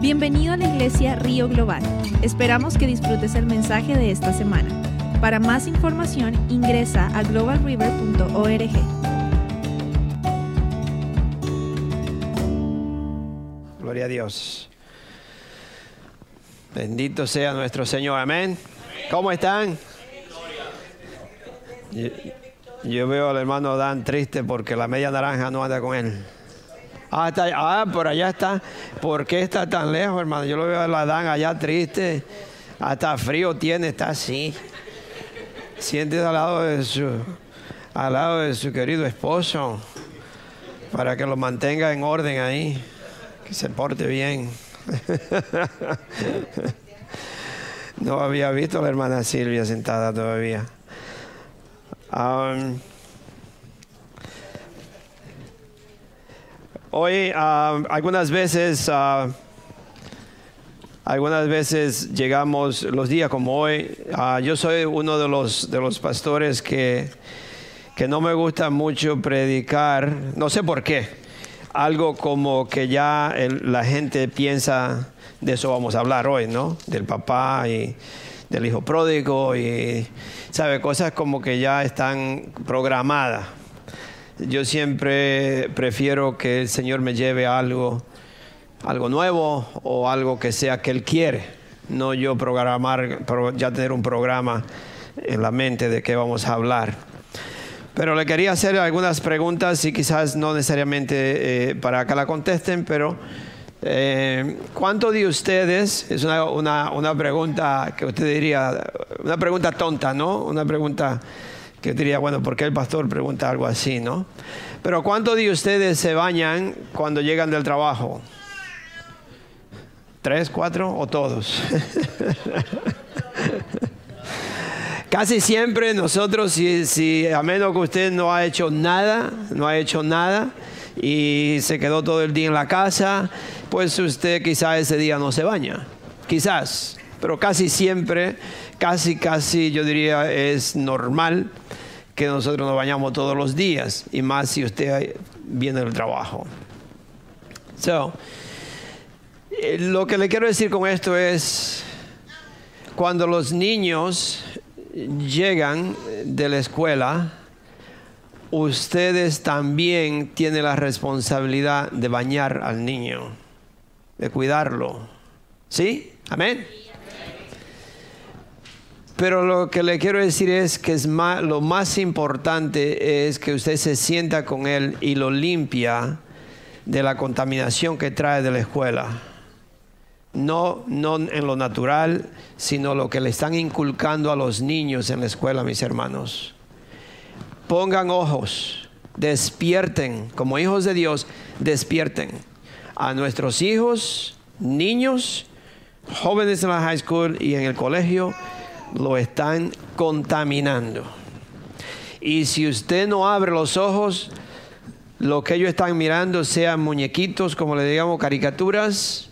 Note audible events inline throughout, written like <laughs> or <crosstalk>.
Bienvenido a la iglesia Río Global. Esperamos que disfrutes el mensaje de esta semana. Para más información ingresa a globalriver.org. Gloria a Dios. Bendito sea nuestro Señor. Amén. ¿Cómo están? Yo, veo al hermano Dan triste porque la media naranja no anda con él. Ah, ah, por allá está. ¿Por qué está tan lejos, hermano? Yo lo veo a la Dan allá triste. Hasta frío tiene, está así. Siéntese al lado de su, al lado de su querido esposo para que lo mantenga en orden ahí, que se porte bien. <laughs> No había visto a la hermana Silvia sentada todavía. Um, hoy uh, algunas veces uh, algunas veces llegamos los días como hoy. uh, yo soy uno de los de los pastores que que no me gusta mucho predicar. No sé por qué. Algo como que ya el- la gente piensa de eso vamos a hablar hoy, ¿no? Del papá y del hijo pródigo y sabe cosas como que ya están programadas. Yo siempre prefiero que el Señor me lleve algo, algo nuevo o algo que sea que Él quiere, no yo programar, pro- ya tener un programa en la mente de qué vamos a hablar. Pero le quería hacer algunas preguntas y quizás no necesariamente eh, para que la contesten, pero eh, ¿cuántos de ustedes, es una, una- una pregunta que usted diría, una pregunta tonta, ¿no? Una pregunta que diría, bueno, ¿por qué el pastor pregunta algo así, no? Pero ¿cuántos de ustedes se bañan cuando llegan del trabajo? ¿Tres, cuatro o todos? <laughs> Casi siempre nosotros, si, si a menos que usted no ha hecho nada, no ha hecho nada y se quedó todo el día en la casa, pues usted quizás ese día no se baña. Quizás, pero casi siempre, casi, casi yo diría es normal que nosotros nos bañamos todos los días y más si usted viene del trabajo. So, eh, lo que le quiero decir con esto es, cuando los niños llegan de la escuela, ustedes también tienen la responsabilidad de bañar al niño, de cuidarlo. ¿Sí? Amén. Pero lo que le quiero decir es que es lo más importante es que usted se sienta con él y lo limpia de la contaminación que trae de la escuela no, no en lo natural, sino lo que le están inculcando a los niños en la escuela, mis hermanos. Pongan ojos, despierten, como hijos de Dios, despierten a nuestros hijos, niños, jóvenes en la high school y en el colegio, lo están contaminando. Y si usted no abre los ojos, lo que ellos están mirando, sean muñequitos, como le digamos, caricaturas,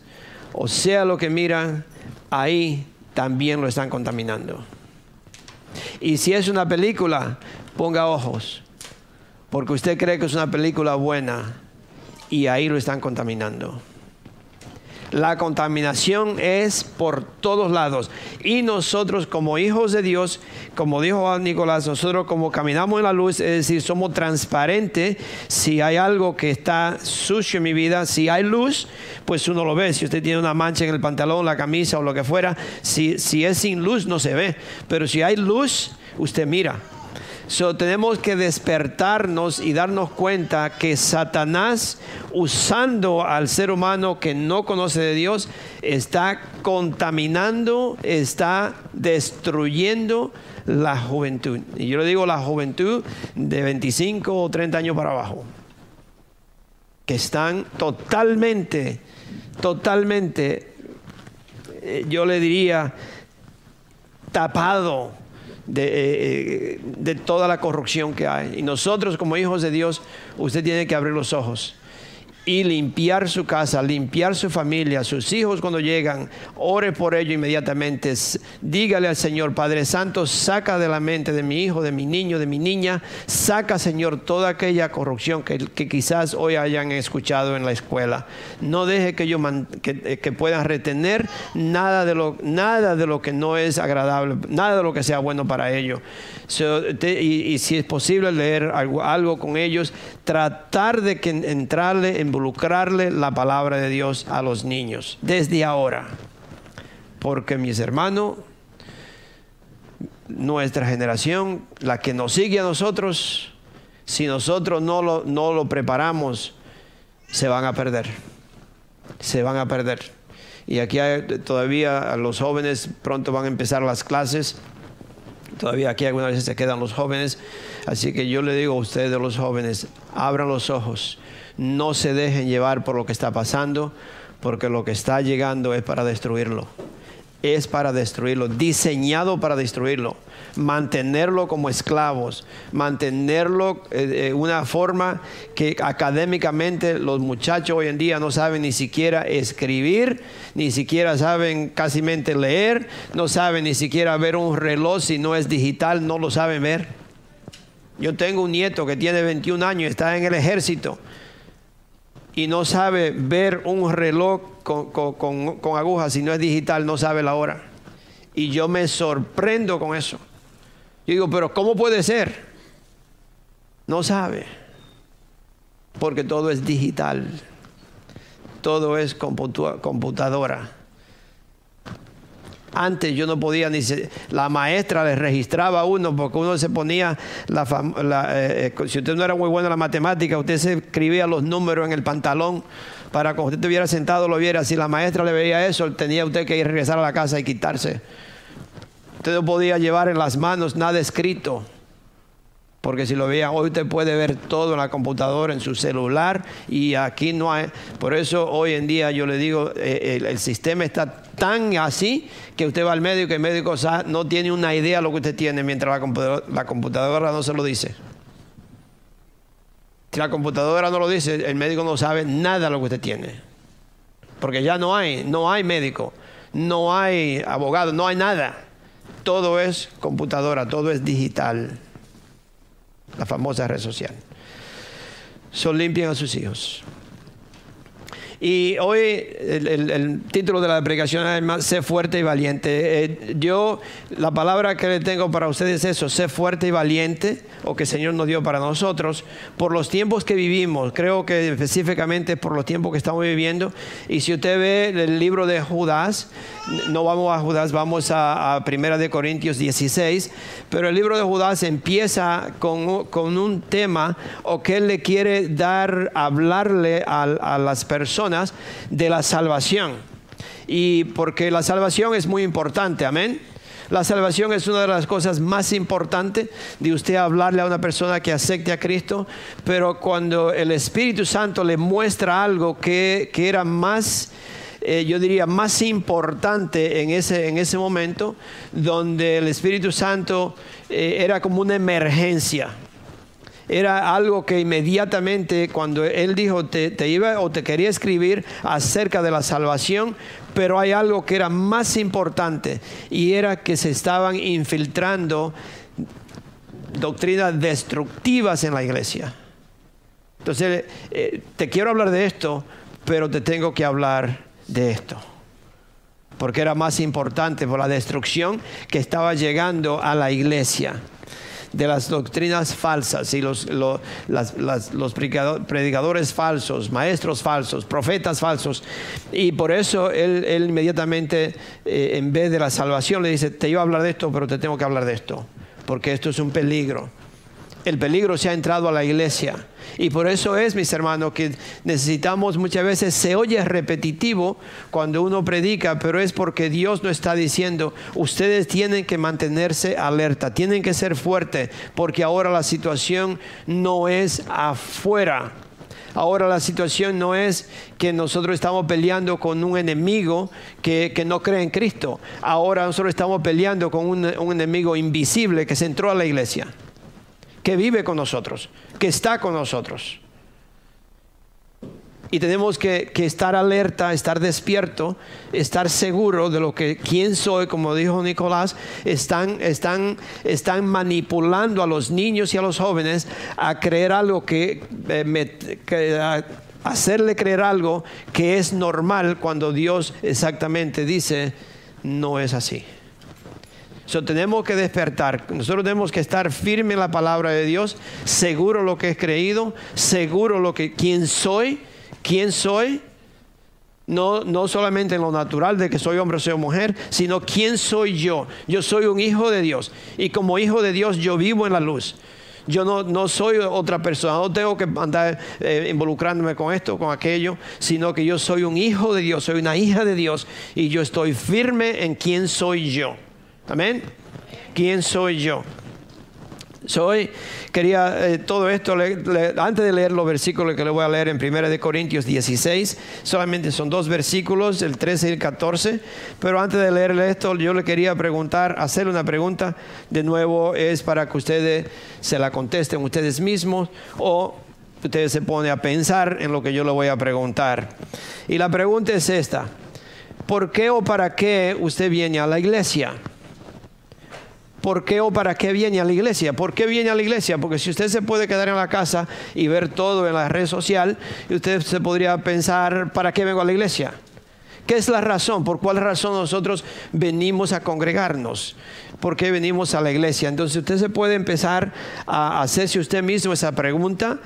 o sea lo que miran, ahí también lo están contaminando. Y si es una película, ponga ojos, porque usted cree que es una película buena y ahí lo están contaminando. La contaminación es por todos lados. Y nosotros como hijos de Dios, como dijo Nicolás, nosotros como caminamos en la luz, es decir, somos transparentes. Si hay algo que está sucio en mi vida, si hay luz, pues uno lo ve. Si usted tiene una mancha en el pantalón, la camisa o lo que fuera, si, si es sin luz no se ve. Pero si hay luz, usted mira. So, tenemos que despertarnos y darnos cuenta que Satanás, usando al ser humano que no conoce de Dios, está contaminando, está destruyendo la juventud. Y yo le digo la juventud de 25 o 30 años para abajo, que están totalmente, totalmente, eh, yo le diría, tapado de, eh, de toda la corrupción que hay. Y nosotros como hijos de Dios, usted tiene que abrir los ojos y limpiar su casa, limpiar su familia, sus hijos cuando llegan, ore por ello inmediatamente. Dígale al Señor, Padre Santo, saca de la mente de mi hijo, de mi niño, de mi niña, saca, Señor, toda aquella corrupción que, quizás hoy hayan escuchado en la escuela. No deje que ellos eh, que, puedan retener nada de, lo, nada de lo que no es agradable, nada de lo que sea bueno para ellos. y, si es posible leer algo, algo con ellos, tratar de que entrarle en involucrarle la palabra de Dios a los niños desde ahora. Porque mis hermanos, nuestra generación, la que nos sigue a nosotros, si nosotros no lo, no lo preparamos, se van a perder. Se van a perder. Y aquí todavía los jóvenes pronto van a empezar las clases. Todavía aquí algunas veces se quedan los jóvenes. Así que yo le digo a ustedes, los jóvenes, abran los ojos no se dejen llevar por lo que está pasando, porque lo que está llegando es para destruirlo. Es para destruirlo, diseñado para destruirlo. Mantenerlo como esclavos, mantenerlo de eh, una forma que académicamente los muchachos hoy en día no saben ni siquiera escribir, ni siquiera saben casi leer, no saben ni siquiera ver un reloj si no es digital, no lo saben ver. Yo tengo un nieto que tiene 21 años, está en el ejército y no sabe ver un reloj con, agujas, si no es digital, no sabe la hora. Y yo me sorprendo con eso. Yo digo, pero ¿cómo puede ser? No sabe. Porque todo es digital. Todo es computadora. Antes yo no podía ni... la maestra le registraba a uno porque uno se ponía... La, eh, eh, si usted no era muy bueno en la matemática, usted se escribía los números en el pantalón para que usted estuviera sentado lo viera. Si la maestra le veía eso, tenía usted que ir regresar a la casa y quitarse. Usted no podía llevar en las manos nada escrito. Porque si lo veía, hoy usted puede ver todo en la computadora, en su celular, y aquí no hay. Por eso hoy en día yo le digo, eh, el, sistema está tan así que usted va al médico y el médico no tiene una idea de lo que usted tiene mientras la la computadora no se lo dice. Si la computadora no lo dice, el médico no sabe nada de lo que usted tiene. Porque ya no hay, no hay médico, no hay abogado, no hay nada. Todo es computadora, todo es digital la famosa red social. Son limpian a sus hijos. Y hoy el, título de la predicación es sé fuerte y valiente. Eh, yo, la palabra que le tengo para ustedes es eso, sé fuerte y valiente, o que el Señor nos dio para nosotros, por los tiempos que vivimos. Creo que específicamente por los tiempos que estamos viviendo. Y si usted ve el libro de Judas, no vamos a Judas, vamos a, a Primera de Corintios 16, pero el libro de Judas empieza con, con un tema o que él le quiere dar, hablarle a, a las personas de la salvación. Y porque la salvación es muy importante, amén. La salvación es una de las cosas más importantes de usted hablarle a una persona que acepte a Cristo, pero cuando el Espíritu Santo le muestra algo que, que era más eh, yo diría, más importante en ese, en ese momento, donde el Espíritu Santo eh, era como una emergencia. Era algo que inmediatamente cuando él dijo, te, iba o te quería escribir acerca de la salvación, pero hay algo que era más importante y era que se estaban infiltrando doctrinas destructivas en la iglesia. Entonces, eh, te quiero hablar de esto, pero te tengo que hablar de esto. Porque era más importante por la destrucción que estaba llegando a la iglesia de las doctrinas falsas y los, los, predicadores falsos, maestros falsos, profetas falsos. Y por eso él, inmediatamente, eh, en vez de la salvación, le dice, te iba a hablar de esto, pero te tengo que hablar de esto, porque esto es un peligro el peligro se ha entrado a la iglesia. Y por eso es, mis hermanos, que necesitamos muchas veces, se oye repetitivo cuando uno predica, pero es porque Dios nos está diciendo, ustedes tienen que mantenerse alerta, tienen que ser fuertes, porque ahora la situación no es afuera. Ahora la situación no es que nosotros estamos peleando con un enemigo que, no cree en Cristo. Ahora nosotros estamos peleando con un enemigo invisible que se entró a la iglesia que vive con nosotros, que está con nosotros. y tenemos que, estar alerta, estar despierto, estar seguro de lo que quién soy, como dijo Nicolás, están, están, están manipulando a los niños y a los jóvenes a creer algo que, eh, hacerle creer algo que es normal cuando Dios exactamente dice no es así. So, tenemos que despertar. Nosotros tenemos que estar firme en la palabra de Dios, seguro lo que he creído, seguro lo que quién soy quién soy, no, no solamente en lo natural de que soy hombre o soy mujer, sino quién soy yo. Yo soy un hijo de Dios y como hijo de Dios yo vivo en la luz. Yo no, no soy otra persona, no tengo que andar eh, involucrándome con esto, con aquello, sino que yo soy un hijo de Dios, soy una hija de Dios y yo estoy firme en quién soy yo. Amén. ¿Quién soy yo? Hoy quería eh, todo esto, antes de leer los versículos que le voy a leer en 1 de Corintios 16, solamente son dos versículos, el 13 y el 14, pero antes de leerle esto yo le quería preguntar, hacerle una pregunta, de nuevo es para que ustedes se la contesten ustedes mismos o ustedes se ponen a pensar en lo que yo le voy a preguntar. Y la pregunta es esta, ¿por qué o para qué usted viene a la iglesia? ¿Por qué o para qué viene a la iglesia? ¿Por qué viene a la iglesia? Porque si usted se puede quedar en la casa y ver todo en la red social, usted se podría pensar, ¿para qué vengo a la iglesia? ¿Qué es la razón? ¿Por cuál razón nosotros venimos a congregarnos? ¿Por qué venimos a la iglesia? Entonces usted se puede empezar a hacerse usted mismo esa pregunta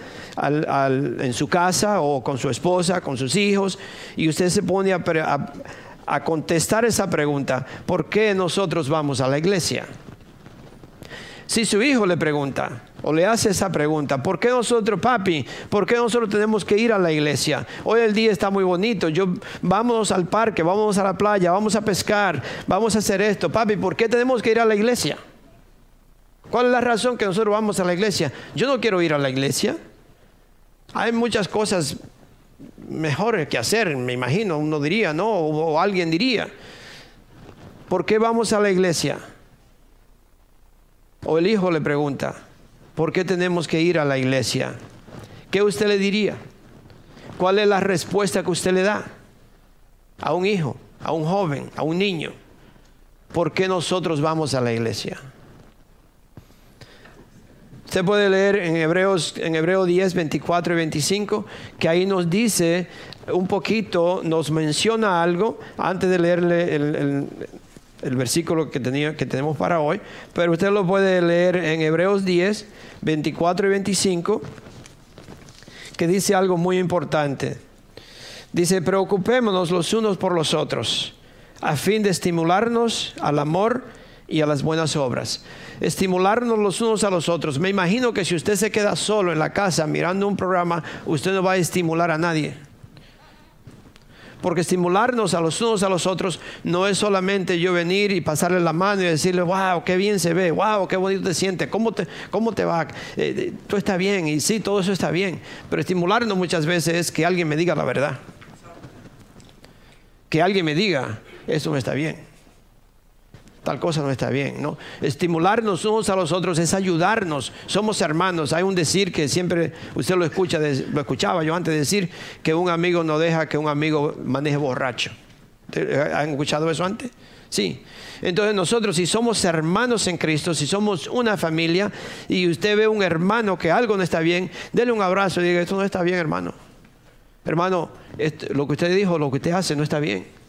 en su casa o con su esposa, con sus hijos, y usted se pone a contestar esa pregunta, ¿por qué nosotros vamos a la iglesia? Si su hijo le pregunta o le hace esa pregunta, ¿por qué nosotros, papi, por qué nosotros tenemos que ir a la iglesia? Hoy el día está muy bonito, yo vamos al parque, vamos a la playa, vamos a pescar, vamos a hacer esto, papi, ¿por qué tenemos que ir a la iglesia? ¿Cuál es la razón que nosotros vamos a la iglesia? Yo no quiero ir a la iglesia. Hay muchas cosas mejores que hacer, me imagino, uno diría, ¿no? o alguien diría. ¿Por qué vamos a la iglesia? O el hijo le pregunta, ¿por qué tenemos que ir a la iglesia? ¿Qué usted le diría? ¿Cuál es la respuesta que usted le da a un hijo, a un joven, a un niño? ¿Por qué nosotros vamos a la iglesia? Usted puede leer en Hebreos, en Hebreo 10, 24 y 25, que ahí nos dice un poquito, nos menciona algo, antes de leerle el, el versículo que, tenía, tenemos para hoy, pero usted lo puede leer en Hebreos 10, 24 y 25, que dice algo muy importante. Dice, preocupémonos los unos por los otros, a fin de estimularnos al amor y a las buenas obras. Estimularnos los unos a los otros. Me imagino que si usted se queda solo en la casa mirando un programa, usted no va a estimular a nadie. Porque estimularnos a los unos a los otros no es solamente yo venir y pasarle la mano y decirle, wow, qué bien se ve, wow, qué bonito te sientes, ¿cómo te, cómo te va? Eh, eh, tú está bien y sí, todo eso está bien. Pero estimularnos muchas veces es que alguien me diga la verdad. Que alguien me diga, eso no está bien tal cosa no está bien, ¿no? Estimularnos unos a los otros es ayudarnos, somos hermanos. Hay un decir que siempre usted lo escucha, lo escuchaba yo antes de decir que un amigo no deja que un amigo maneje borracho. ¿Han escuchado eso antes? Sí. Entonces nosotros si somos hermanos en Cristo, si somos una familia y usted ve un hermano que algo no está bien, dele un abrazo y diga, esto no está bien, hermano. Hermano, lo que usted dijo, lo que usted hace no está bien.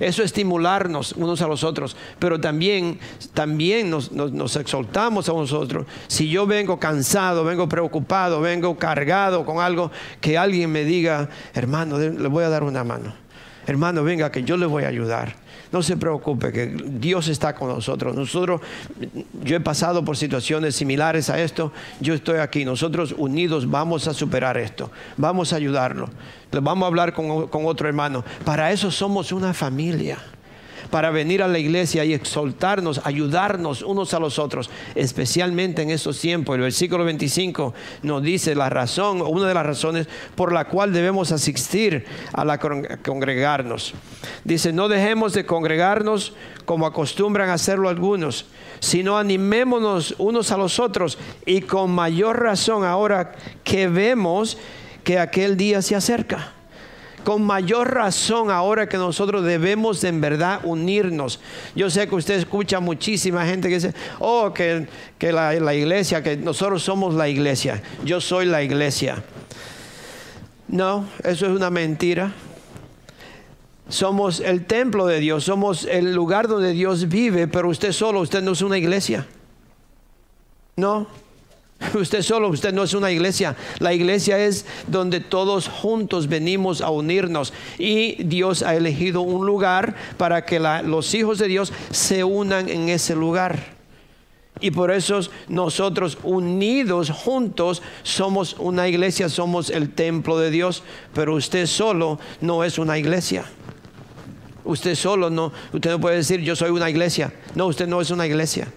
Eso es estimularnos unos a los otros, pero también, también nos, exaltamos a nosotros. Si yo vengo cansado, vengo preocupado, vengo cargado con algo, que alguien me diga, hermano, le voy a dar una mano. Hermano, venga, que yo le voy a ayudar. No se preocupe, que Dios está con nosotros. Nosotros, yo he pasado por situaciones similares a esto. Yo estoy aquí. Nosotros unidos vamos a superar esto. Vamos a ayudarlo. Vamos a hablar con, con otro hermano. Para eso somos una familia para venir a la iglesia y exaltarnos, ayudarnos unos a los otros, especialmente en estos tiempos. El versículo 25 nos dice la razón, una de las razones por la cual debemos asistir a la congregarnos. Dice, no dejemos de congregarnos como acostumbran hacerlo algunos, sino animémonos unos a los otros y con mayor razón ahora que vemos que aquel día se acerca. Con mayor razón ahora que nosotros debemos en verdad unirnos. Yo sé que usted escucha muchísima gente que dice, oh, que, la, la iglesia, que nosotros somos la iglesia, yo soy la iglesia. No, eso es una mentira. Somos el templo de Dios, somos el lugar donde Dios vive, pero usted solo, usted no es una iglesia. No, <laughs> usted solo, usted no es una iglesia. La iglesia es donde todos juntos venimos a unirnos y Dios ha elegido un lugar para que los hijos de Dios se unan en ese lugar. Y por eso nosotros unidos juntos somos una iglesia, somos el templo de Dios, pero usted solo no es una iglesia. Usted solo no, usted no puede decir yo soy una iglesia. No, usted no es una iglesia.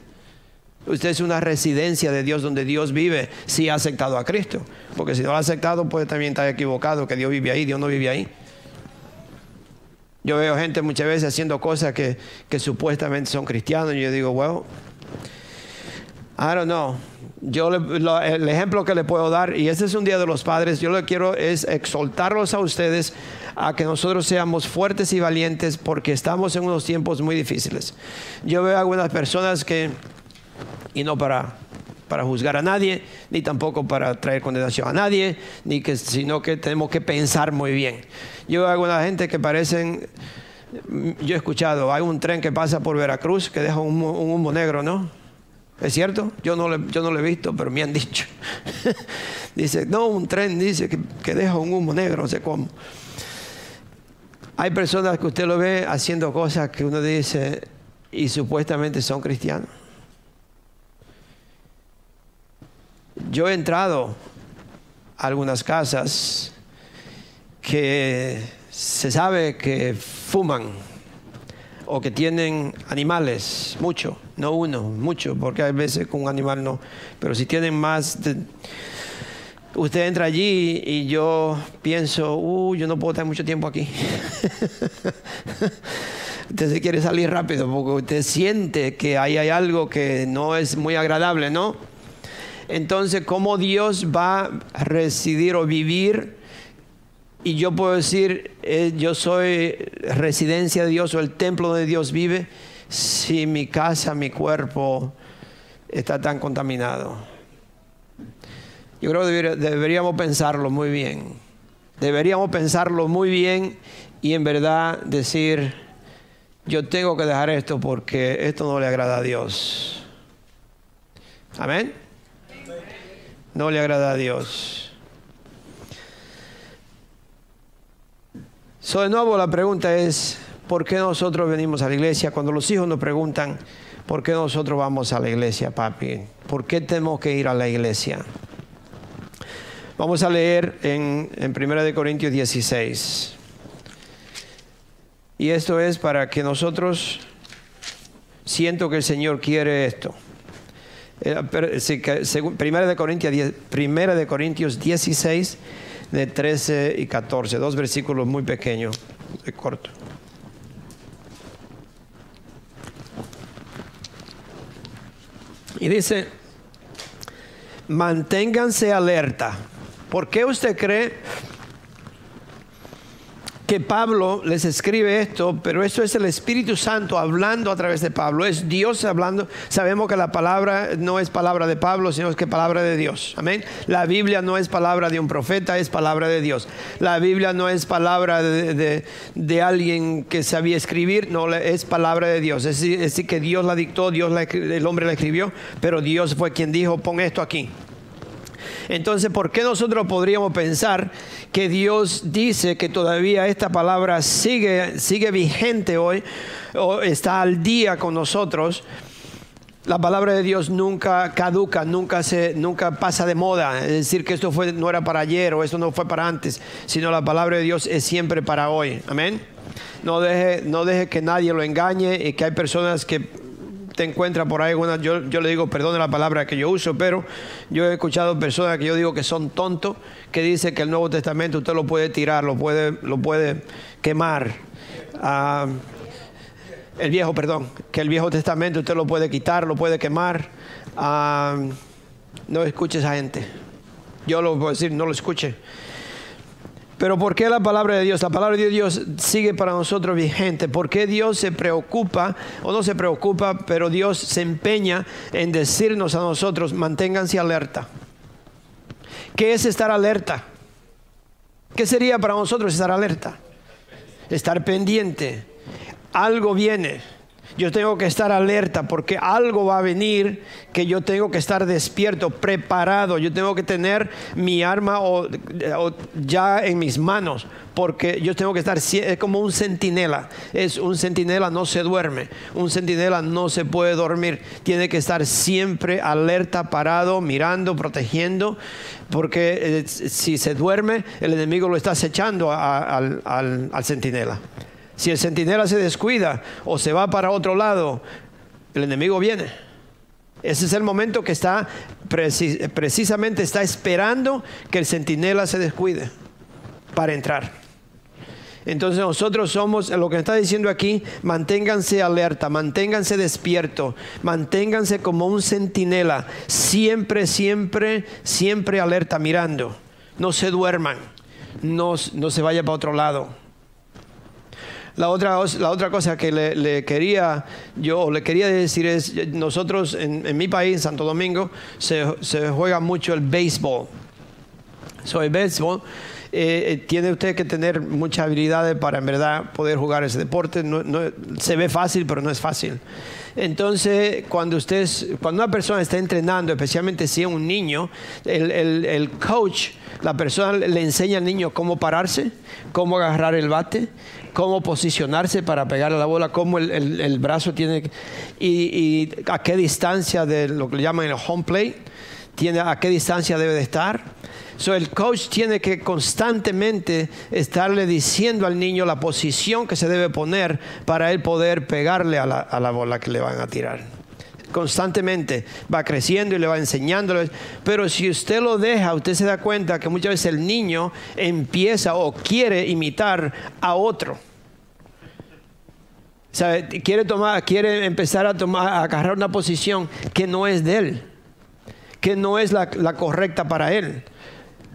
Usted es una residencia de Dios donde Dios vive si ha aceptado a Cristo. Porque si no lo ha aceptado puede también estar equivocado que Dios vive ahí, Dios no vive ahí. Yo veo gente muchas veces haciendo cosas que, supuestamente son cristianos y yo digo, bueno, I don't know. Yo el ejemplo que le puedo dar, y este es un día de los padres, yo lo que quiero es exaltarlos a ustedes a que nosotros seamos fuertes y valientes porque estamos en unos tiempos muy difíciles. Yo veo algunas personas que, y no para, para juzgar a nadie, ni tampoco para traer condenación a nadie, ni que, sino que tenemos que pensar muy bien. Yo veo alguna gente que parecen, yo he escuchado, hay un tren que pasa por Veracruz que deja un, humo negro, ¿no? ¿Es cierto? Yo no, yo no lo he visto, pero me han dicho. <laughs> dice, no, un tren dice que, que deja un humo negro, no sé cómo. Hay personas que usted lo ve haciendo cosas que uno dice y supuestamente son cristianos. Yo he entrado a algunas casas que se sabe que fuman o que tienen animales, mucho, no uno, mucho, porque hay veces con un animal no, pero si tienen más usted entra allí y yo pienso, uh, yo no puedo estar mucho tiempo aquí. <laughs> usted se quiere salir rápido porque usted siente que ahí hay algo que no es muy agradable, ¿no? Entonces, ¿cómo Dios va a residir o vivir? Y yo puedo decir, eh, yo soy residencia de Dios o el templo de Dios vive si mi casa, mi cuerpo está tan contaminado. Yo creo que deberíamos pensarlo muy bien. Deberíamos pensarlo muy bien y en verdad decir, yo tengo que dejar esto porque esto no le agrada a Dios. Amén. No le agrada a Dios. So, de nuevo la pregunta es, ¿por qué nosotros venimos a la iglesia? Cuando los hijos nos preguntan, ¿por qué nosotros vamos a la iglesia, papi? ¿Por qué tenemos que ir a la iglesia? Vamos a leer en, en 1 Corintios 16. Y esto es para que nosotros, siento que el Señor quiere esto. Eh, primera de, Corintios, primera de Corintios 16, de 13 y 14, dos versículos muy pequeños, de corto. Y dice, manténganse alerta ¿Por qué usted cree que Pablo les escribe esto, pero esto es el Espíritu Santo hablando a través de Pablo, es Dios hablando. Sabemos que la palabra no es palabra de Pablo, sino es que palabra de Dios. Amén. La Biblia no es palabra de un profeta, es palabra de Dios. La Biblia no es palabra de, alguien que sabía escribir, no, es palabra de Dios. Es decir, que Dios la dictó, Dios el hombre la escribió, pero Dios fue quien dijo, pon esto aquí. Entonces, ¿por qué nosotros podríamos pensar que Dios dice que todavía esta palabra sigue, vigente hoy o está al día con nosotros? La palabra de Dios nunca caduca, nunca, pasa de moda. Es decir, que esto no era para ayer o esto no fue para antes, sino la palabra de Dios es siempre para hoy. Amén. No deje que nadie lo engañe y que hay personas que te encuentra por ahí una, yo, le digo, perdone la palabra que yo uso, pero yo he escuchado personas que yo digo que son tontos, que dicen que el Nuevo Testamento usted lo puede tirar, lo puede, lo puede quemar. Ah, el viejo, perdón, que el Viejo Testamento usted lo puede quitar, lo puede quemar. Ah, no escuche esa gente. Yo lo puedo decir, no lo escuche. Pero ¿por qué la palabra de Dios? La palabra de Dios sigue para nosotros vigente. ¿Por qué Dios se preocupa, o no se preocupa, pero Dios se empeña en decirnos a nosotros, manténganse alerta? ¿Qué es estar alerta? ¿Qué sería para nosotros estar alerta? Estar pendiente. Algo viene yo tengo que estar alerta porque algo va a venir que yo tengo que estar despierto, preparado. Yo tengo que tener mi arma ya en mis manos porque yo tengo que estar, es como un centinela. Es un centinela no se duerme, un centinela no se puede dormir. Tiene que estar siempre alerta, parado, mirando, protegiendo, porque eh, si se duerme, el enemigo lo está acechando al, al centinela. Si el centinela se descuida o se va para otro lado, el enemigo viene. Ese es el momento que está precisamente está esperando que el centinela se descuide para entrar. Entonces nosotros somos, lo que está diciendo aquí, manténganse alerta, manténganse despierto, manténganse como un centinela, siempre, siempre, siempre alerta, mirando. No se duerman, no, no se vaya para otro lado. La otra, la otra cosa que le, quería yo le quería decir es, nosotros en, mi país, en Santo Domingo, se, juega mucho el béisbol. Soy béisbol. Eh, eh, tiene usted que tener muchas habilidades para en verdad poder jugar ese deporte. No, se ve fácil, pero no es fácil. Entonces, cuando, usted, cuando una persona está entrenando, especialmente si es un niño, el, el coach, la persona le enseña al niño cómo pararse, cómo agarrar el bate, cómo posicionarse para pegar a la bola, cómo el, brazo tiene y, a qué distancia de lo que le llaman el home plate, tiene, a qué distancia debe de estar. So, el coach tiene que constantemente estarle diciendo al niño la posición que se debe poner para él poder pegarle a la, a la bola que le van a tirar constantemente va creciendo y le va enseñando. Pero si usted lo deja, usted se da cuenta que muchas veces el niño empieza o quiere imitar a otro quiere, tomar, quiere empezar a, tomar, a agarrar una posición que no es de él, que no es la, correcta para él.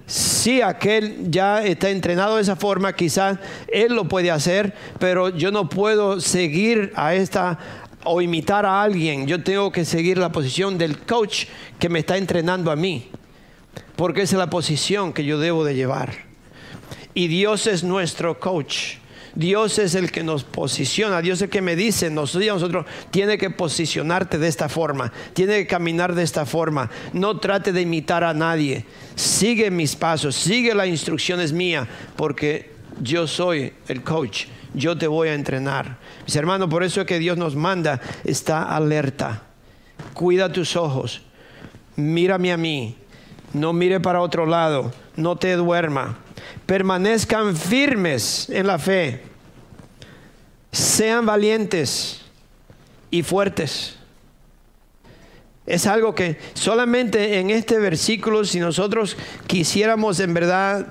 Si aquel ya está entrenado de esa forma, quizás él lo puede hacer, pero yo no puedo seguir a esta o imitar a alguien. Yo tengo que seguir la posición del coach que me está entrenando a mí, porque esa es la posición que yo debo de llevar. Y Dios es nuestro coach. Dios es el que nos posiciona, Dios es el que me dice, nosotros, nosotros tiene que posicionarte de esta forma, tiene que caminar de esta forma, no trate de imitar a nadie, sigue mis pasos, sigue las instrucciones mías, porque yo soy el coach, yo te voy a entrenar. Mis hermanos, por eso es que Dios nos manda, está alerta, cuida tus ojos, mírame a mí, no mire para otro lado, no te duerma permanezcan firmes en la fe, sean valientes y fuertes. Es algo que solamente en este versículo, si nosotros quisiéramos en verdad,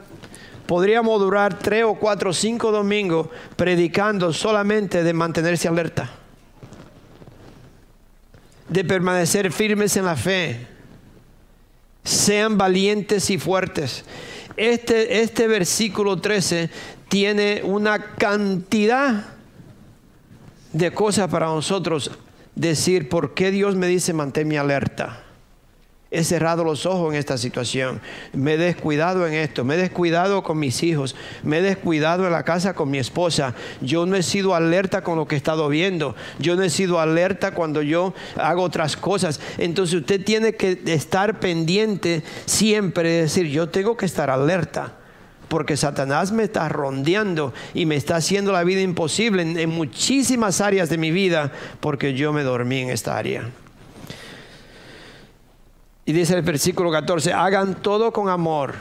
podríamos durar tres o cuatro o cinco domingos predicando solamente de mantenerse alerta, de permanecer firmes en la fe, sean valientes y fuertes este, este versículo 13 tiene una cantidad de cosas para nosotros decir, ¿por qué Dios me dice manténme alerta? He cerrado los ojos en esta situación. Me he descuidado en esto. Me he descuidado con mis hijos. Me he descuidado en la casa con mi esposa. Yo no he sido alerta con lo que he estado viendo. Yo no he sido alerta cuando yo hago otras cosas. Entonces usted tiene que estar pendiente siempre. decir, yo tengo que estar alerta. Porque Satanás me está rondeando y me está haciendo la vida imposible en muchísimas áreas de mi vida porque yo me dormí en esta área. Y dice el versículo 14, hagan todo con amor,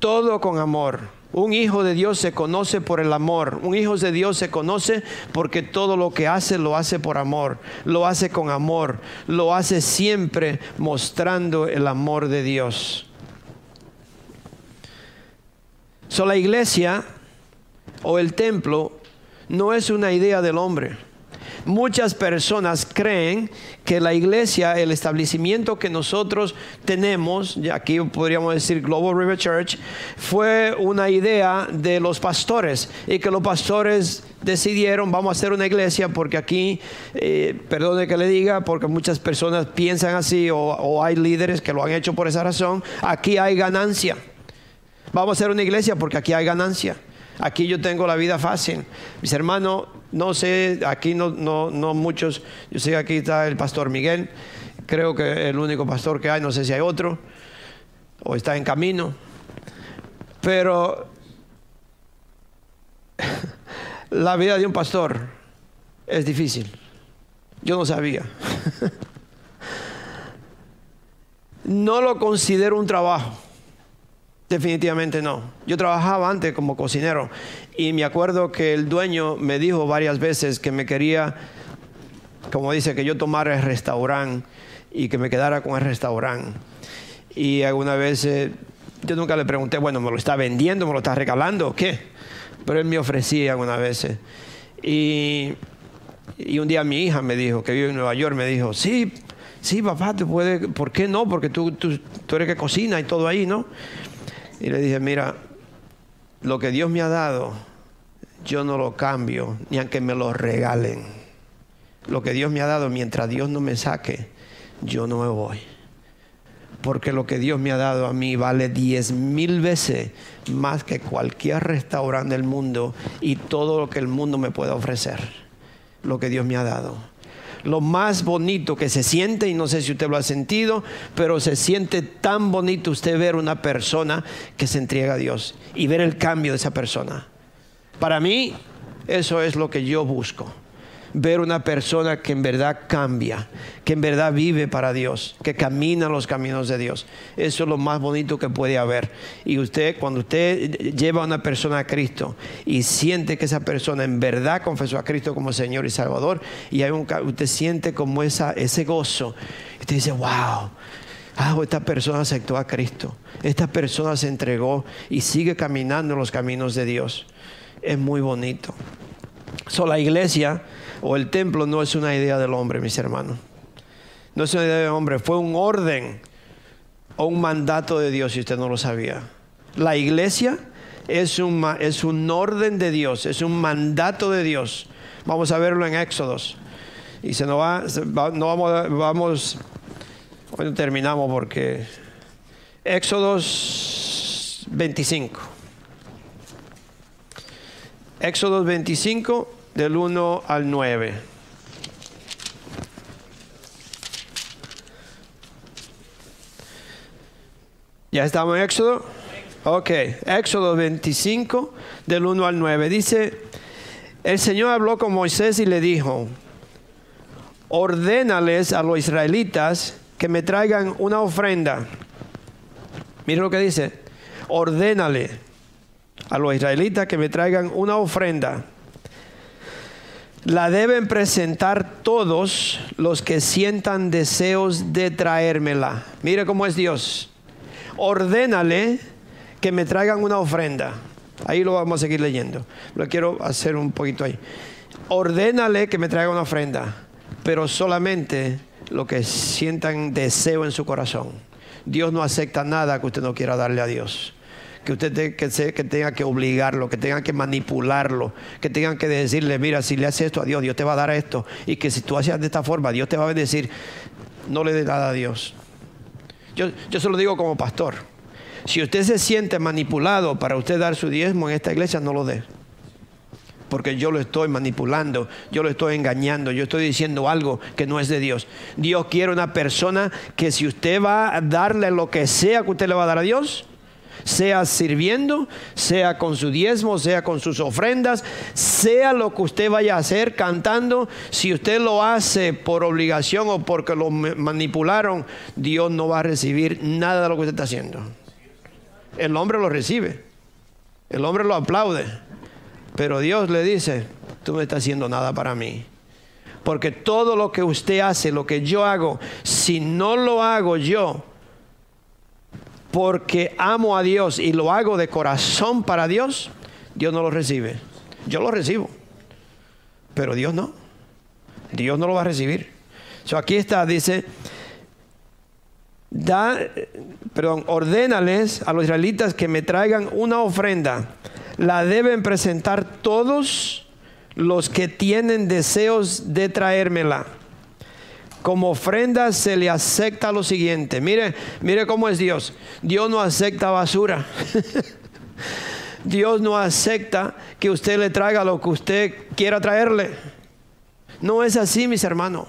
todo con amor. Un hijo de Dios se conoce por el amor. Un hijo de Dios se conoce porque todo lo que hace lo hace por amor. Lo hace con amor. Lo hace siempre mostrando el amor de Dios. So, la iglesia o el templo no es una idea del hombre. Muchas personas creen que la iglesia, el establecimiento que nosotros tenemos, aquí podríamos decir Global River Church, fue una idea de los pastores y que los pastores decidieron, vamos a hacer una iglesia porque aquí, eh, perdone que le diga, porque muchas personas piensan así o, o hay líderes que lo han hecho por esa razón, aquí hay ganancia. Vamos a hacer una iglesia porque aquí hay ganancia. Aquí yo tengo la vida fácil. Mis hermanos, no sé, aquí no, no, no muchos, yo sé que aquí está el pastor Miguel, creo que el único pastor que hay, no sé si hay otro, o está en camino, pero <laughs> la vida de un pastor es difícil. Yo no sabía. <laughs> no lo considero un trabajo. Definitivamente no. Yo trabajaba antes como cocinero y me acuerdo que el dueño me dijo varias veces que me quería, como dice, que yo tomara el restaurante y que me quedara con el restaurante. Y alguna vez yo nunca le pregunté, bueno, ¿me lo está vendiendo, me lo está regalando o qué? Pero él me ofrecía algunas veces. Y, y un día mi hija me dijo, que vive en Nueva York, me dijo, sí, sí, papá, te puede, ¿por qué no? Porque tú, tú, tú eres que cocina y todo ahí, ¿no? Y le dije, mira, lo que Dios me ha dado, yo no lo cambio, ni aunque me lo regalen. Lo que Dios me ha dado, mientras Dios no me saque, yo no me voy. Porque lo que Dios me ha dado a mí vale diez mil veces más que cualquier restaurante del mundo y todo lo que el mundo me pueda ofrecer. Lo que Dios me ha dado lo más bonito que se siente, y no sé si usted lo ha sentido, pero se siente tan bonito usted ver una persona que se entrega a Dios y ver el cambio de esa persona. Para mí, eso es lo que yo busco ver una persona que en verdad cambia, que en verdad vive para Dios, que camina los caminos de Dios. Eso es lo más bonito que puede haber. Y usted, cuando usted lleva a una persona a Cristo y siente que esa persona en verdad confesó a Cristo como Señor y Salvador, y hay un, usted siente como esa, ese gozo, y usted dice, wow. Ah, esta persona aceptó a Cristo. Esta persona se entregó y sigue caminando en los caminos de Dios. Es muy bonito. La iglesia o el templo no es una idea del hombre, mis hermanos. No es una idea del hombre, fue un orden o un mandato de Dios, si usted no lo sabía. La iglesia es un, es un orden de Dios, es un mandato de Dios. Vamos a verlo en Éxodos. Y se nos va, no vamos, vamos, bueno, terminamos porque Éxodos 25. Éxodos 25 del 1 al 9. ¿Ya estamos en Éxodo? Ok, Éxodo 25 del 1 al 9. Dice, el Señor habló con Moisés y le dijo, ordénales a los israelitas que me traigan una ofrenda. Mira lo que dice, ordénale a los israelitas que me traigan una ofrenda la deben presentar todos los que sientan deseos de traérmela. Mire cómo es Dios. Ordénale que me traigan una ofrenda. Ahí lo vamos a seguir leyendo. Lo quiero hacer un poquito ahí. Ordénale que me traiga una ofrenda, pero solamente lo que sientan deseo en su corazón. Dios no acepta nada que usted no quiera darle a Dios que usted que, que tenga que obligarlo, que tenga que manipularlo, que tengan que decirle, mira, si le haces esto a Dios, Dios te va a dar esto. Y que si tú haces de esta forma, Dios te va a decir, no le dé nada a Dios. Yo, yo se lo digo como pastor. Si usted se siente manipulado para usted dar su diezmo en esta iglesia, no lo dé. Porque yo lo estoy manipulando, yo lo estoy engañando, yo estoy diciendo algo que no es de Dios. Dios quiere una persona que si usted va a darle lo que sea que usted le va a dar a Dios, sea sirviendo, sea con su diezmo, sea con sus ofrendas, sea lo que usted vaya a hacer cantando, si usted lo hace por obligación o porque lo manipularon, Dios no va a recibir nada de lo que usted está haciendo. El hombre lo recibe, el hombre lo aplaude, pero Dios le dice, tú no estás haciendo nada para mí. Porque todo lo que usted hace, lo que yo hago, si no lo hago yo, porque amo a Dios y lo hago de corazón para Dios, Dios no lo recibe. Yo lo recibo, pero Dios no. Dios no lo va a recibir. So aquí está, dice, da, perdón, ordénales a los israelitas que me traigan una ofrenda. La deben presentar todos los que tienen deseos de traérmela. Como ofrenda se le acepta lo siguiente. Mire, mire cómo es Dios. Dios no acepta basura. <laughs> Dios no acepta que usted le traiga lo que usted quiera traerle. No es así, mis hermanos.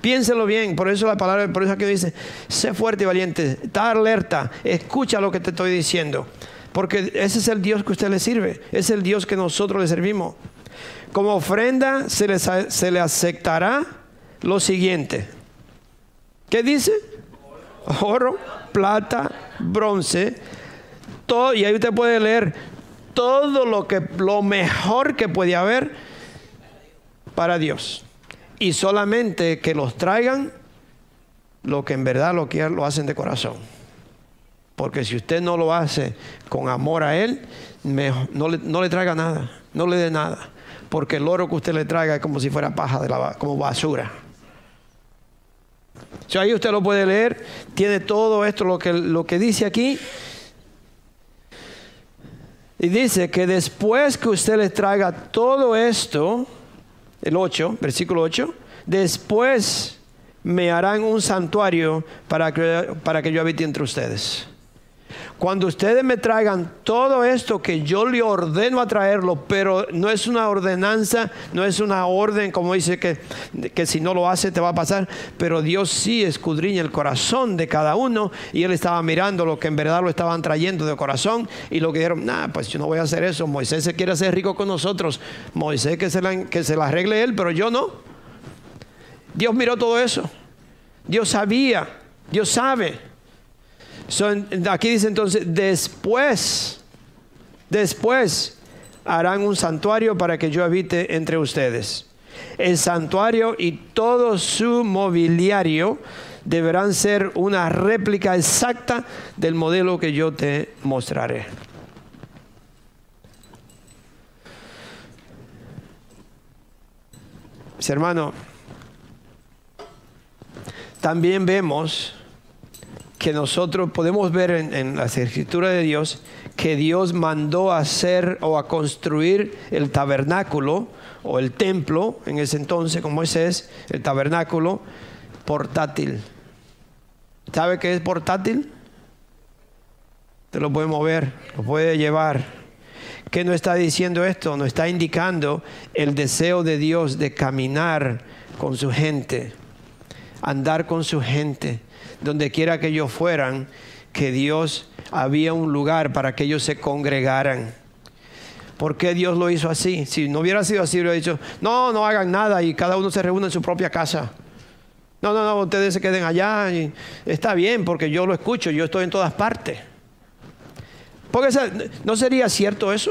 Piénselo bien, por eso la palabra, por eso aquí dice, sé fuerte y valiente, está alerta, escucha lo que te estoy diciendo, porque ese es el Dios que usted le sirve, es el Dios que nosotros le servimos. Como ofrenda se le, se le aceptará lo siguiente. ¿Qué dice? Oro, plata, bronce, todo, y ahí usted puede leer todo lo que lo mejor que puede haber para Dios. Y solamente que los traigan lo que en verdad lo que lo hacen de corazón. Porque si usted no lo hace con amor a Él, no, le, no le traiga nada, no le dé nada. Porque el oro que usted le traiga es como si fuera paja de la como basura. Si ahí usted lo puede leer, tiene todo esto lo que, lo que dice aquí. Y dice que después que usted le traiga todo esto, el 8, versículo 8, después me harán un santuario para para que yo habite entre ustedes. Cuando ustedes me traigan todo esto que yo le ordeno a traerlo, pero no es una ordenanza, no es una orden como dice que, que si no lo hace te va a pasar, pero Dios sí escudriña el corazón de cada uno y él estaba mirando lo que en verdad lo estaban trayendo de corazón y lo que dijeron, nah, pues yo no voy a hacer eso, Moisés se quiere hacer rico con nosotros, Moisés que se la, que se la arregle él, pero yo no. Dios miró todo eso, Dios sabía, Dios sabe aquí dice entonces, después, después harán un santuario para que yo habite entre ustedes. El santuario y todo su mobiliario deberán ser una réplica exacta del modelo que yo te mostraré. Mis hermanos, también vemos que nosotros podemos ver en, las escrituras de Dios que Dios mandó a hacer o a construir el tabernáculo o el templo en ese entonces con Moisés, el tabernáculo portátil. ¿Sabe qué es portátil? Te lo puede mover, lo puede llevar. ¿Qué no está diciendo esto? Nos está indicando el deseo de Dios de caminar con su gente, andar con su gente donde quiera que ellos fueran, que Dios había un lugar para que ellos se congregaran. ¿Por qué Dios lo hizo así? Si no hubiera sido así, hubiera dicho, no, no hagan nada y cada uno se reúne en su propia casa. No, no, no, ustedes se queden allá está bien porque yo lo escucho, yo estoy en todas partes. Porque ¿no sería cierto eso?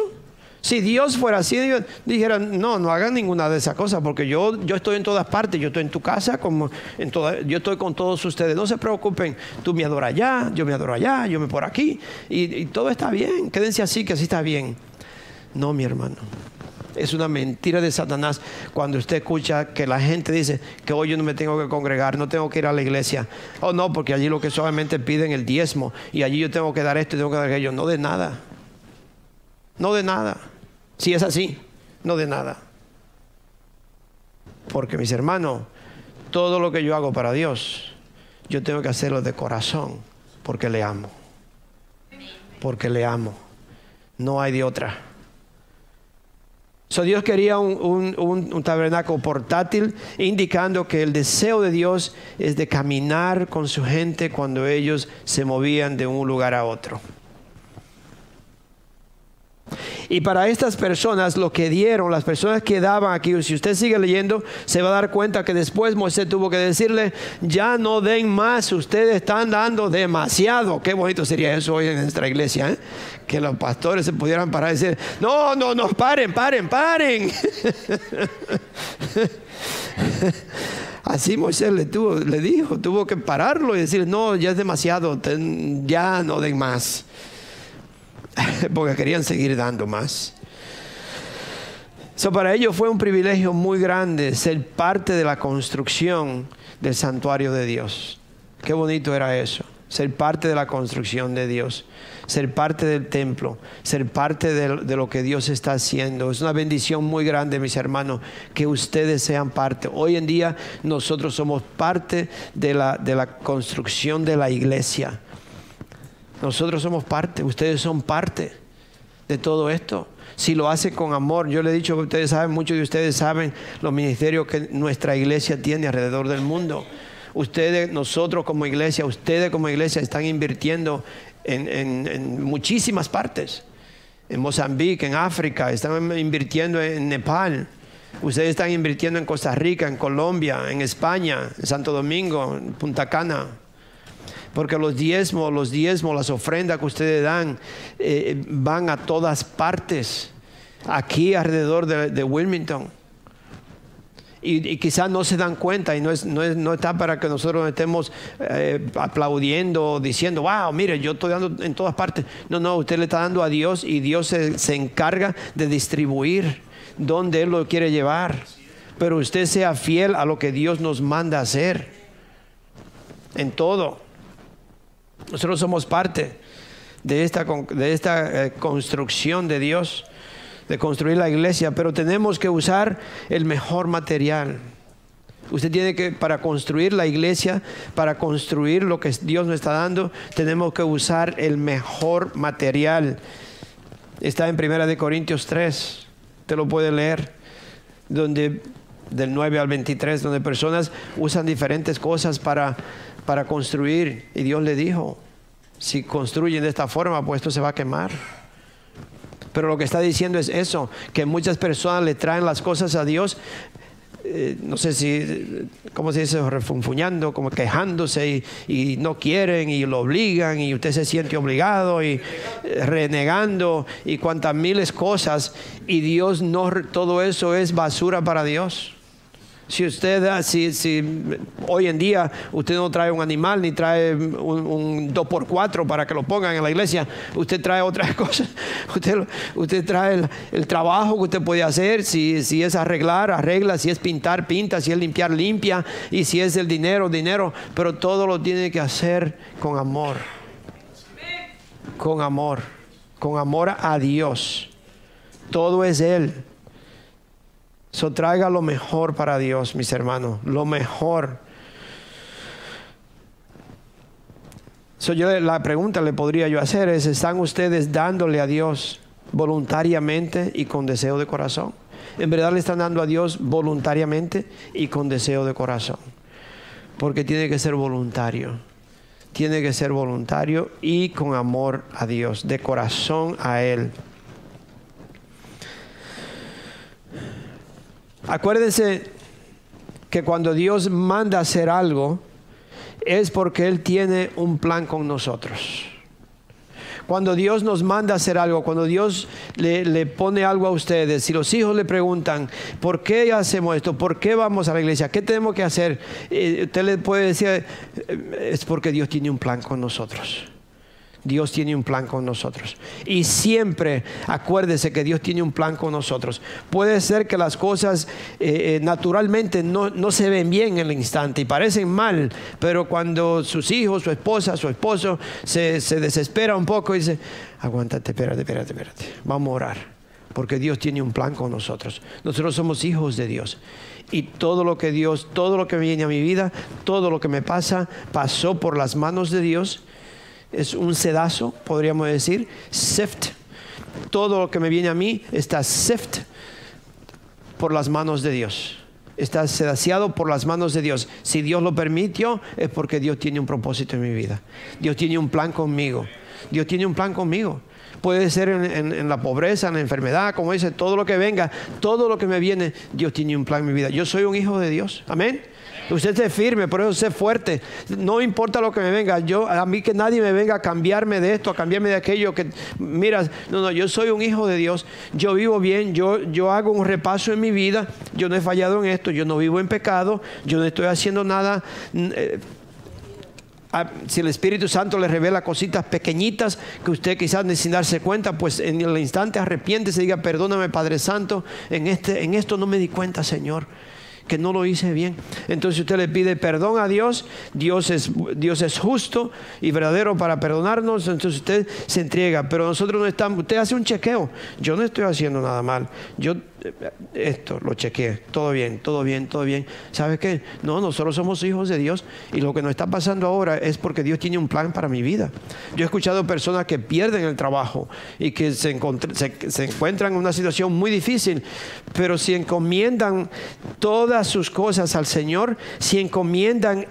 Si Dios fuera así, dijeran, no, no hagan ninguna de esas cosas, porque yo, yo estoy en todas partes, yo estoy en tu casa, como en toda, yo estoy con todos ustedes. No se preocupen, tú me adoras allá, yo me adoro allá, yo me por aquí, y, y todo está bien, quédense así, que así está bien. No, mi hermano. Es una mentira de Satanás cuando usted escucha que la gente dice que hoy yo no me tengo que congregar, no tengo que ir a la iglesia. Oh, no, porque allí lo que solamente piden el diezmo y allí yo tengo que dar esto y tengo que dar aquello. No de nada. No de nada. Si es así, no de nada. Porque mis hermanos, todo lo que yo hago para Dios, yo tengo que hacerlo de corazón, porque le amo. Porque le amo. No hay de otra. So Dios quería un, un, tabernáculo portátil, indicando que el deseo de Dios es de caminar con su gente cuando ellos se movían de un lugar a otro. Y para estas personas lo que dieron, las personas que daban aquí, si usted sigue leyendo, se va a dar cuenta que después Moisés tuvo que decirle, ya no den más, ustedes están dando demasiado. Qué bonito sería eso hoy en nuestra iglesia, ¿eh? que los pastores se pudieran parar y decir, no, no, no, paren, paren, paren. <laughs> Así Moisés le, tuvo, le dijo, tuvo que pararlo y decir, no, ya es demasiado, ya no den más. <laughs> porque querían seguir dando más. So, para ellos fue un privilegio muy grande ser parte de la construcción del santuario de Dios. Qué bonito era eso, ser parte de la construcción de Dios, ser parte del templo, ser parte de, de, lo que Dios está haciendo. Es una bendición muy grande, mis hermanos, que ustedes sean parte. Hoy en día nosotros somos parte de la, de la construcción de la iglesia. Nosotros somos parte, ustedes son parte de todo esto si lo hace con amor. Yo le he dicho que ustedes saben, muchos de ustedes saben los ministerios que nuestra iglesia tiene alrededor del mundo. Ustedes, nosotros como iglesia, ustedes como iglesia están invirtiendo en, en, en muchísimas partes. En Mozambique, en África, están invirtiendo en Nepal. Ustedes están invirtiendo en Costa Rica, en Colombia, en España, en Santo Domingo, en Punta Cana. Porque los diezmos, los diezmos, las ofrendas que ustedes dan eh, van a todas partes, aquí alrededor de, Wilmington. Y, y, quizás no se dan cuenta y no, es, no, es, no está para que nosotros estemos eh, aplaudiendo, diciendo, wow, mire, yo estoy dando en todas partes. No, no, usted le está dando a Dios y Dios se, se encarga de distribuir donde Él lo quiere llevar. Pero usted sea fiel a lo que Dios nos manda hacer en todo. Nosotros somos parte de esta, de esta eh, construcción de Dios, de construir la iglesia, pero tenemos que usar el mejor material. Usted tiene que, para construir la iglesia, para construir lo que Dios nos está dando, tenemos que usar el mejor material. Está en Primera de Corintios 3, te lo puede leer, donde del 9 al 23, donde personas usan diferentes cosas para para construir. Y Dios le dijo, si construyen de esta forma, pues esto se va a quemar. Pero lo que está diciendo es eso, que muchas personas le traen las cosas a Dios, eh, no sé si, ¿cómo se dice? Refunfuñando, como quejándose y, y, no quieren y lo obligan y usted se siente obligado y eh, renegando y cuantas miles cosas y Dios no, todo eso es basura para Dios. Si usted, si, si, hoy en día usted no trae un animal ni trae un, un 2x4 para que lo pongan en la iglesia, usted trae otras <laughs> cosas. Usted, usted trae el, el trabajo que usted puede hacer, si, si, es arreglar, arregla, si es pintar, pinta, si es limpiar, limpia, y si es el dinero, dinero, pero todo lo tiene que hacer con amor. Con amor, con amor a Dios. Todo es Él. So, traiga lo mejor para Dios, mis hermanos, lo mejor. So, yo, la pregunta le podría yo hacer es, ¿están ustedes dándole a Dios voluntariamente y con deseo de corazón? En verdad le están dando a Dios voluntariamente y con deseo de corazón. Porque tiene que ser voluntario. Tiene que ser voluntario y con amor a Dios, de corazón a Él. Acuérdense que cuando Dios manda hacer algo es porque Él tiene un plan con nosotros. Cuando Dios nos manda hacer algo, cuando Dios le, le, pone algo a ustedes, si los hijos le preguntan, ¿por qué hacemos esto? ¿Por qué vamos a la iglesia? ¿Qué tenemos que hacer? Eh, usted le puede decir, es porque Dios tiene un plan con nosotros. Dios tiene un plan con nosotros. Y siempre acuérdese que Dios tiene un plan con nosotros. Puede ser que las cosas eh, naturalmente no, no, se ven bien en el instante y parecen mal, pero cuando sus hijos, su esposa, su esposo se, se desespera un poco y dice, aguántate, espérate, espérate, espérate, vamos a orar. Porque Dios tiene un plan con nosotros. Nosotros somos hijos de Dios. Y todo lo que Dios, todo lo que viene a mi vida, todo lo que me pasa, pasó por las manos de Dios es un sedazo, podríamos decir, sift. Todo lo que me viene a mí está sift por las manos de Dios. Está sedaciado por las manos de Dios. Si Dios lo permitió, es porque Dios tiene un propósito en mi vida. Dios tiene un plan conmigo. Dios tiene un plan conmigo. Puede ser en, la pobreza, en la enfermedad, como dice, todo lo que venga, todo lo que me viene, Dios tiene un plan en mi vida. Yo soy un hijo de Dios. Amén. Usted esté firme, por eso sé fuerte. No importa lo que me venga. Yo, a mí que nadie me venga a cambiarme de esto, a cambiarme de aquello. Que, mira, no, no, yo soy un hijo de Dios. Yo vivo bien. Yo, yo hago un repaso en mi vida. Yo no he fallado en esto. Yo no vivo en pecado. Yo no estoy haciendo nada. Eh, si el Espíritu Santo le revela cositas pequeñitas que usted quizás sin darse cuenta, pues en el instante arrepiente y diga, perdóname Padre Santo, en, este, en esto no me di cuenta, Señor que no lo hice bien. Entonces usted le pide perdón a Dios, Dios es, Dios es justo y verdadero para perdonarnos, entonces usted se entrega, pero nosotros no estamos, usted hace un chequeo, yo no estoy haciendo nada mal, yo esto, lo chequeé, todo bien, todo bien, todo bien. ¿Sabe qué? No, nosotros somos hijos de Dios y lo que nos está pasando ahora es porque Dios tiene un plan para mi vida. Yo he escuchado personas que pierden el trabajo y que se, encuentran en una situación muy difícil, pero si encomiendan todas sus cosas al Señor, si encomiendan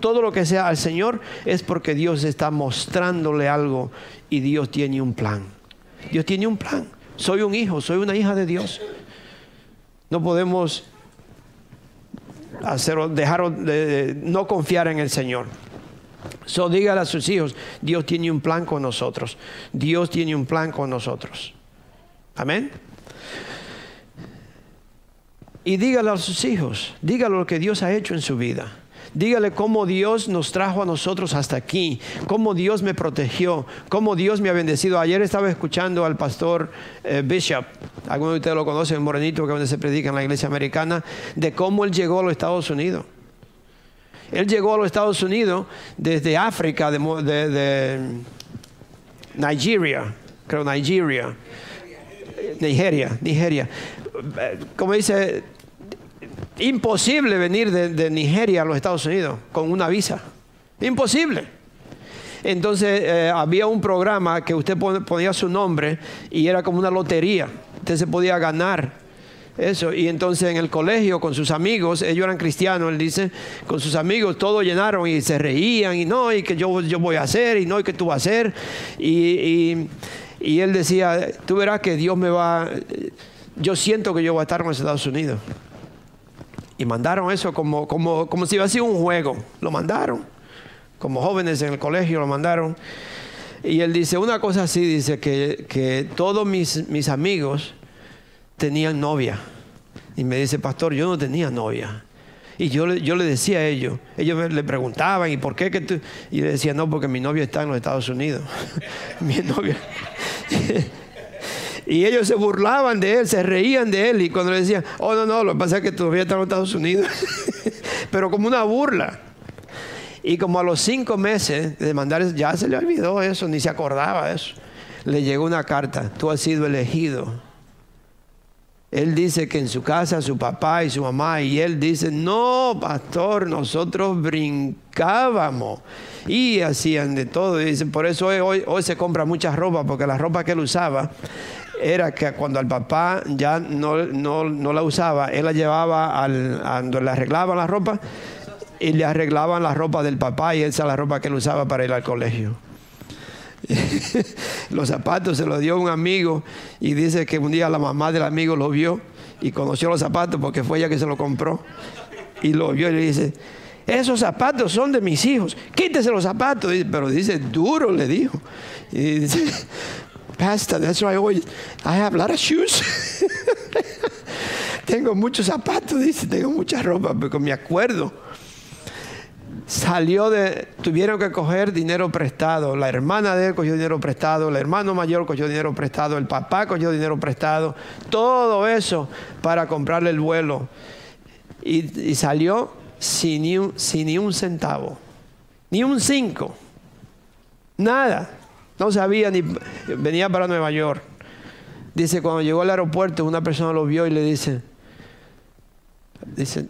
todo lo que sea al Señor, es porque Dios está mostrándole algo y Dios tiene un plan. Dios tiene un plan. Soy un hijo, soy una hija de Dios. No podemos hacer, dejar de, no confiar en el Señor. So dígale a sus hijos, Dios tiene un plan con nosotros. Dios tiene un plan con nosotros. Amén. Y dígale a sus hijos, dígale lo que Dios ha hecho en su vida. Dígale cómo Dios nos trajo a nosotros hasta aquí, cómo Dios me protegió, cómo Dios me ha bendecido. Ayer estaba escuchando al pastor eh, Bishop, algunos de ustedes lo conocen, morenito que donde se predica en la iglesia americana, de cómo él llegó a los Estados Unidos. Él llegó a los Estados Unidos desde África, de, de Nigeria, creo Nigeria, Nigeria, Nigeria. Eh, como dice, Imposible venir de, Nigeria a los Estados Unidos con una visa. Imposible. Entonces eh, había un programa que usted ponía su nombre y era como una lotería. Usted se podía ganar eso. Y entonces en el colegio con sus amigos, ellos eran cristianos, él dice, con sus amigos todos llenaron y se reían y no, y que yo, yo voy a hacer y no, y que tú vas a hacer. Y, y él decía, tú verás que Dios me va, yo siento que yo voy a estar en los Estados Unidos. Y mandaron eso como, como, como si iba a ser un juego. Lo mandaron. Como jóvenes en el colegio lo mandaron. Y él dice una cosa así, dice que, todos mis, mis amigos tenían novia. Y me dice, pastor, yo no tenía novia. Y yo, yo le decía a ellos, ellos le preguntaban, ¿y por qué que tú? Y le decía, no, porque mi novia está en los Estados Unidos. <laughs> mi novia. Y ellos se burlaban de él, se reían de él. Y cuando le decían, oh, no, no, lo que pasa es que todavía está en Estados Unidos. <laughs> Pero como una burla. Y como a los cinco meses de mandar, ya se le olvidó eso, ni se acordaba de eso. Le llegó una carta, tú has sido elegido. Él dice que en su casa su papá y su mamá y él dice, no, pastor, nosotros brincábamos y hacían de todo. Y dice, por eso hoy, hoy se compra mucha ropa, porque la ropa que él usaba era que cuando el papá ya no, la usaba, él la llevaba al, a donde le arreglaban la ropa y le arreglaban la ropa del papá y esa es la ropa que él usaba para ir al colegio. <laughs> los zapatos se los dio un amigo y dice que un día la mamá del amigo lo vio y conoció los zapatos porque fue ella que se lo compró y lo vio y le dice, esos zapatos son de mis hijos, quítese los zapatos, pero dice, duro, le dijo. Y dice, Pastor, that's why I always, I have a lot of shoes. <laughs> tengo muchos zapatos, dice, tengo mucha ropa, pero me acuerdo. Salió de, tuvieron que coger dinero prestado. La hermana de él cogió dinero prestado, el hermano mayor cogió dinero prestado, el papá cogió dinero prestado. Todo eso para comprarle el vuelo. Y, salió sin ni, un, sin ni un centavo, ni un cinco, nada. No sabía ni venía para Nueva York. Dice, cuando llegó al aeropuerto, una persona lo vio y le dice, dice,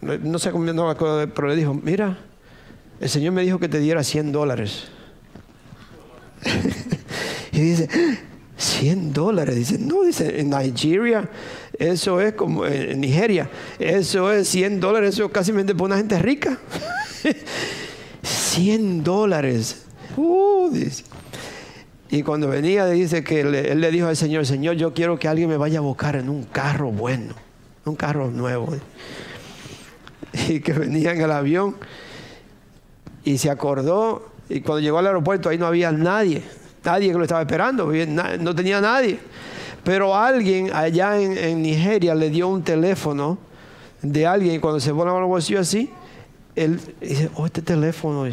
no sé cómo, no me acuerdo, pero le dijo, mira, el Señor me dijo que te diera 100 dólares. <laughs> y dice, 100 dólares. Dice, no, dice, en Nigeria, eso es como, en Nigeria, eso es 100 dólares, eso casi para una gente rica. <laughs> 100 dólares. Uh, dice. Y cuando venía, dice que él le dijo al Señor, Señor, yo quiero que alguien me vaya a buscar en un carro bueno, un carro nuevo. <laughs> Y que venía en el avión y se acordó, y cuando llegó al aeropuerto ahí no había nadie, nadie que lo estaba esperando, no tenía nadie. Pero alguien allá en, Nigeria le dio un teléfono de alguien y cuando se pone el bolsillo así, él dice, oh, este teléfono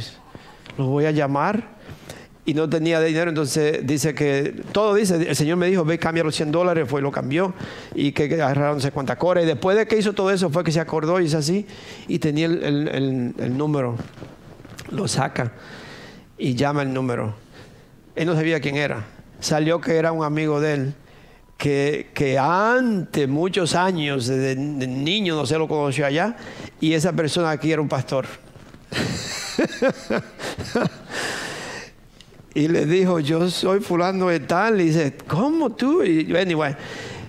lo voy a llamar y no tenía dinero, entonces dice que todo dice, el Señor me dijo, ve, cambia los 100 dólares, fue lo cambió y que agarraron no sé cuánta cora y después de que hizo todo eso fue que se acordó y es así y tenía el, el número, lo saca y llama el número. Él no sabía quién era, salió que era un amigo de él. Que, que, antes, muchos años, de, niño, no sé, lo conoció allá, y esa persona aquí era un pastor. <laughs> y le dijo, yo soy fulano de tal. Y dice, ¿cómo tú? Y anyway,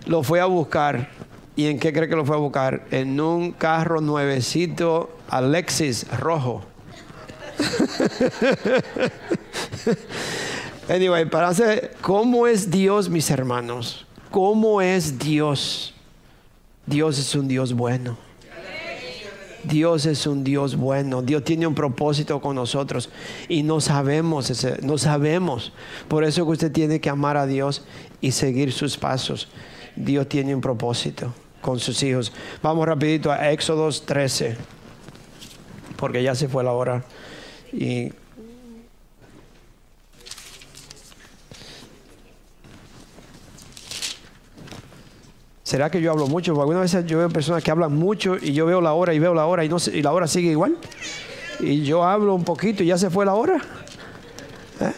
lo fue a buscar. ¿Y en qué cree que lo fue a buscar? En un carro nuevecito Alexis rojo. <laughs> anyway, para hacer, ¿cómo es Dios, mis hermanos? ¿Cómo es Dios? Dios es un Dios bueno. Dios es un Dios bueno, Dios tiene un propósito con nosotros y no sabemos, no sabemos. Por eso que usted tiene que amar a Dios y seguir sus pasos. Dios tiene un propósito con sus hijos. Vamos rapidito a Éxodos 13, porque ya se fue la hora. Y ¿Será que yo hablo mucho? Porque algunas veces yo veo personas que hablan mucho y yo veo la hora y veo la hora y, no, la hora sigue igual. Y yo hablo un poquito y ya se fue la hora. ¿Eh?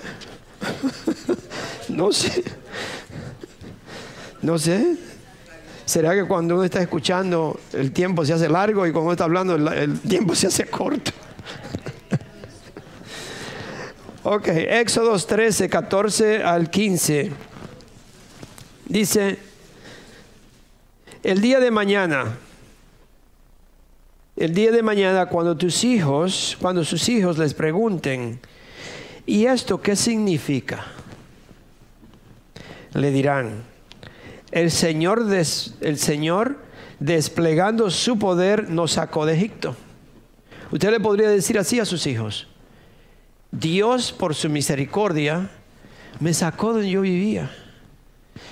<laughs> no sé. No sé. ¿Será que cuando uno está escuchando el tiempo se hace largo y cuando uno está hablando el tiempo se hace corto? <laughs> ok, Éxodos 13, 14 al 15. Dice, el día de mañana, el día de mañana cuando tus hijos, cuando sus hijos les pregunten, ¿y esto qué significa? Le dirán, el Señor, el Señor desplegando su poder nos sacó de Egipto. Usted le podría decir así a sus hijos, Dios por su misericordia me sacó donde yo vivía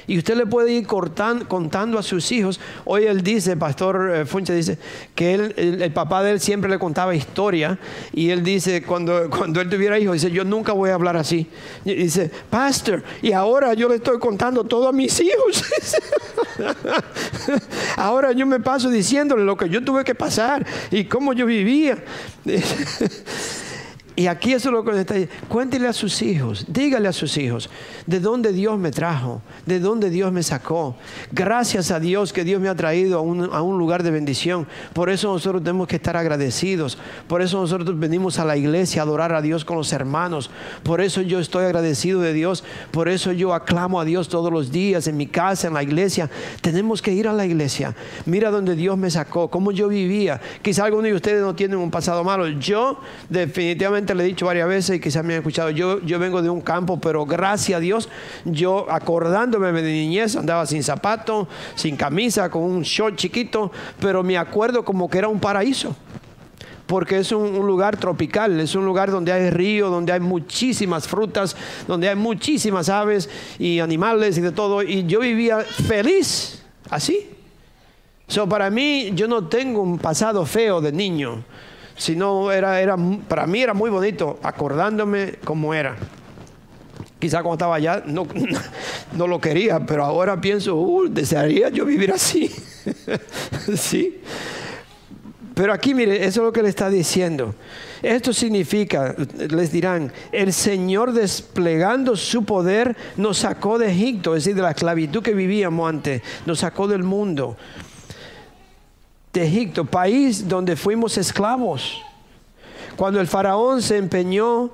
y usted le puede ir contando a sus hijos. Hoy él dice, Pastor eh, Funche dice, que el, papá de él siempre le contaba historia. Y él dice, cuando, <laughs> cuando él tuviera hijos, dice, yo nunca voy a hablar así. Dice, Pastor, y ahora yo le estoy contando todo a mis hijos. <laughs> <laughs> ahora yo me paso diciéndole lo que yo tuve que pasar y cómo yo vivía. Y aquí eso es lo que está diciendo. Cuéntele a sus hijos, dígale a sus hijos de dónde Dios me trajo, de dónde Dios me sacó. Gracias a Dios que Dios me ha traído a un, a un, lugar de bendición. Por eso nosotros tenemos que estar agradecidos. Por eso nosotros venimos a la iglesia a adorar a Dios con los hermanos. Por eso yo estoy agradecido de Dios. Por eso yo aclamo a Dios todos los días en mi casa, en la iglesia. Tenemos que ir a la iglesia. Mira dónde Dios me sacó, cómo yo vivía. Quizá algunos de ustedes no tienen un pasado malo. Yo definitivamente le he dicho varias veces y quizás me han escuchado, yo, yo vengo de un campo, pero gracias a Dios, yo acordándome de mi niñez, andaba sin zapato, sin camisa, con un short chiquito, pero me acuerdo como que era un paraíso porque es un, un, lugar tropical, es un lugar donde hay río, donde hay muchísimas frutas, donde hay muchísimas aves y animales y de todo. Y yo vivía feliz, así. So, para mí, yo no tengo un pasado feo de niño sino era, era, para mí era muy bonito, acordándome cómo era. Quizá cuando estaba allá no, <laughs> no lo quería, pero ahora pienso, uh, desearía yo vivir así. <laughs> sí. Pero aquí, mire, eso es lo que le está diciendo. Esto significa, les dirán, el Señor desplegando su poder nos sacó de Egipto, es decir, de la esclavitud que vivíamos antes, nos sacó del mundo de Egipto, país donde fuimos esclavos. Cuando el faraón se empeñó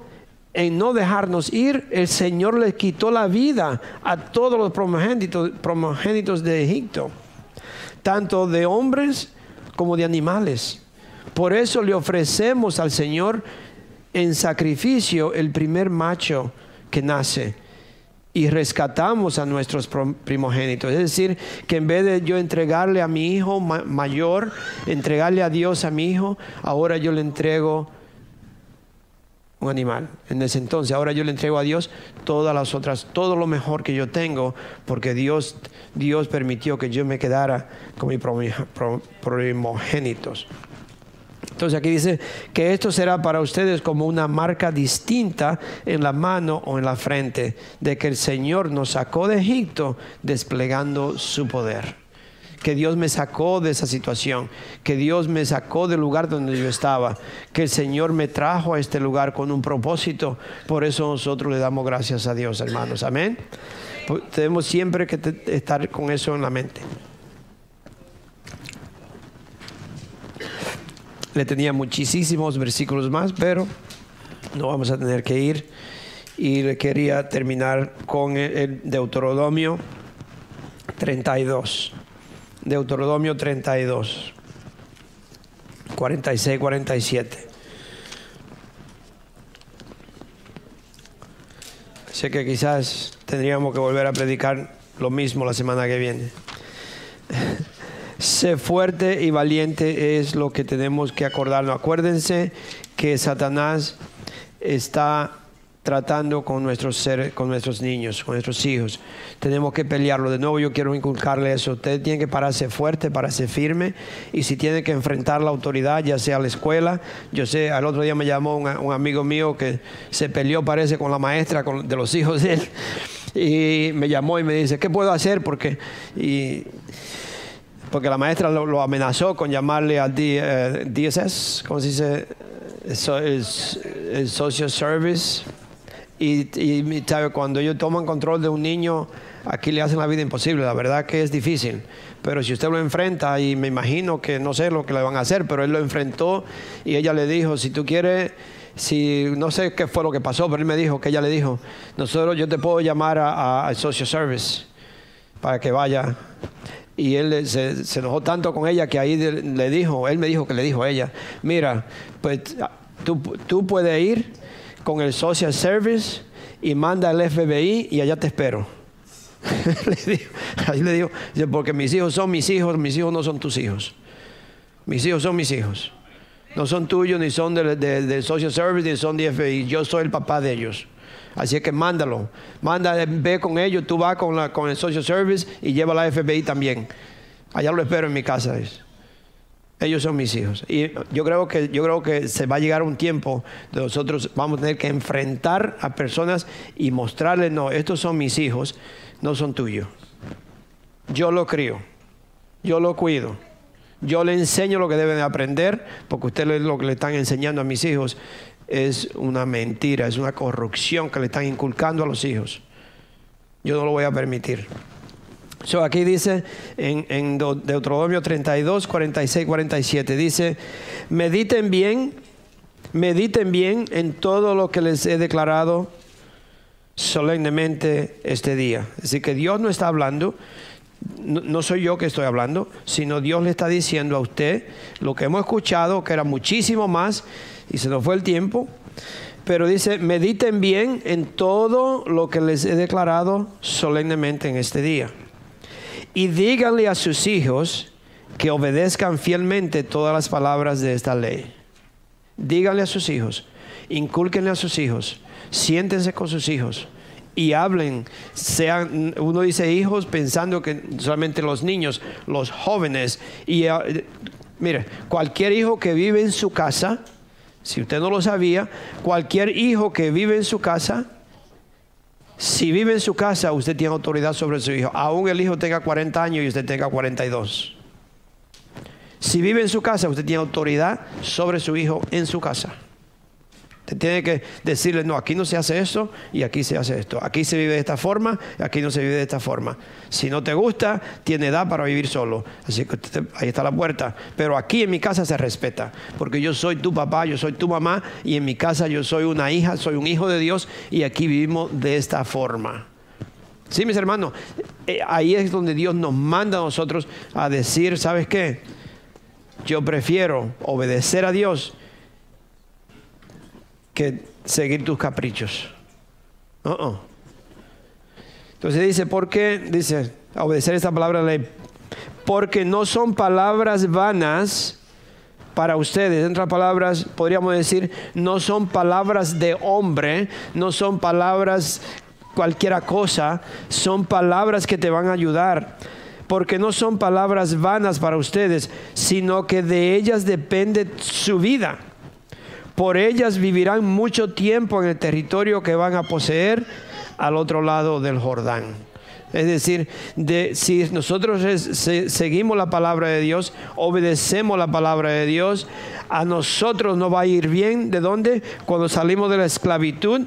en no dejarnos ir, el Señor le quitó la vida a todos los primogénitos, de Egipto, tanto de hombres como de animales. Por eso le ofrecemos al Señor en sacrificio el primer macho que nace y rescatamos a nuestros primogénitos. Es decir, que en vez de yo entregarle a mi hijo mayor, entregarle a Dios a mi hijo, ahora yo le entrego un animal. En ese entonces, ahora yo le entrego a Dios todas las otras, todo lo mejor que yo tengo, porque Dios, Dios permitió que yo me quedara con mis primogénitos. Entonces aquí dice que esto será para ustedes como una marca distinta en la mano o en la frente de que el Señor nos sacó de Egipto desplegando su poder. Que Dios me sacó de esa situación, que Dios me sacó del lugar donde yo estaba, que el Señor me trajo a este lugar con un propósito. Por eso nosotros le damos gracias a Dios, hermanos. Amén. Pues tenemos siempre que estar con eso en la mente. Le tenía muchísimos versículos más, pero no vamos a tener que ir. Y le quería terminar con el Deuteronomio 32. Deuteronomio 32. 46, 47. Sé que quizás tendríamos que volver a predicar lo mismo la semana que viene. Sé fuerte y valiente es lo que tenemos que acordarnos. Acuérdense que Satanás está tratando con nuestros seres, con nuestros niños, con nuestros hijos. Tenemos que pelearlo. De nuevo yo quiero inculcarle eso. Usted tiene que pararse fuerte, pararse firme y si tiene que enfrentar la autoridad, ya sea la escuela. Yo sé, al otro día me llamó un, amigo mío que se peleó, parece, con la maestra de los hijos de él y me llamó y me dice, ¿qué puedo hacer? Porque porque la maestra lo, amenazó con llamarle al DSS, ¿cómo se dice? el, social service. Y, y cuando ellos toman control de un niño, aquí le hacen la vida imposible. La verdad que es difícil. Pero si usted lo enfrenta, y me imagino que no sé lo que le van a hacer, pero él lo enfrentó y ella le dijo, si tú quieres, si no sé qué fue lo que pasó, pero él me dijo que ella le dijo, nosotros yo te puedo llamar al social service para que vaya y él se, enojó tanto con ella que ahí le dijo, él me dijo que le dijo a ella, mira, pues tú, puedes ir con el social service y manda al FBI y allá te espero. <laughs> le dijo, ahí le dijo, porque mis hijos son mis hijos, mis hijos no son tus hijos. Mis hijos son mis hijos. No son tuyos, ni son del de, social service, ni son de FBI. Yo soy el papá de ellos. Así que mándalo. Manda, ve con ellos, tú vas con, la, con el social service y lleva la FBI también. Allá lo espero en mi casa. Ellos son mis hijos. Y yo creo que yo creo que se va a llegar un tiempo de nosotros vamos a tener que enfrentar a personas y mostrarles, no, estos son mis hijos, no son tuyos. Yo lo crío. Yo lo cuido. Yo le enseño lo que deben aprender, porque ustedes lo que le están enseñando a mis hijos es una mentira, es una corrupción que le están inculcando a los hijos. Yo no lo voy a permitir. So, aquí dice en, en Deuteronomio 32, 46, 47, dice, mediten bien, mediten bien en todo lo que les he declarado solemnemente este día. Así que Dios no está hablando, no, soy yo que estoy hablando, sino Dios le está diciendo a usted lo que hemos escuchado, que era muchísimo más, y se nos fue el tiempo. Pero dice, mediten bien en todo lo que les he declarado solemnemente en este día. Y díganle a sus hijos que obedezcan fielmente todas las palabras de esta ley. Díganle a sus hijos, incúlquenle a sus hijos, siéntense con sus hijos y hablen, sean, uno dice hijos pensando que solamente los niños, los jóvenes, y eh, mire, cualquier hijo que vive en su casa, si usted no lo sabía, cualquier hijo que vive en su casa, si vive en su casa, usted tiene autoridad sobre su hijo. Aún el hijo tenga 40 años y usted tenga 42. Si vive en su casa, usted tiene autoridad sobre su hijo en su casa. Tiene que decirle, no, aquí no se hace esto y aquí se hace esto. Aquí se vive de esta forma aquí no se vive de esta forma. Si no te gusta, tiene edad para vivir solo. Así que ahí está la puerta. Pero aquí en mi casa se respeta. Porque yo soy tu papá, yo soy tu mamá y en mi casa yo soy una hija, soy un hijo de Dios y aquí vivimos de esta forma. Sí, mis hermanos, eh, ahí es donde Dios nos manda a nosotros a decir, ¿sabes qué? Yo prefiero obedecer a Dios que seguir tus caprichos. Entonces dice, ¿por qué? Dice, obedecer esta palabra de ley. Porque no son palabras vanas para ustedes. En otras palabras, podríamos decir, no son palabras de hombre, no son palabras cualquiera cosa, son palabras que te van a ayudar porque no son palabras vanas para ustedes, sino que de ellas depende su vida. Por ellas vivirán mucho tiempo en el territorio que van a poseer al otro lado del Jordán. Es decir, de, si nosotros seguimos la palabra de Dios, obedecemos la palabra de Dios, a nosotros nos va a ir bien. ¿De dónde? Cuando salimos de la esclavitud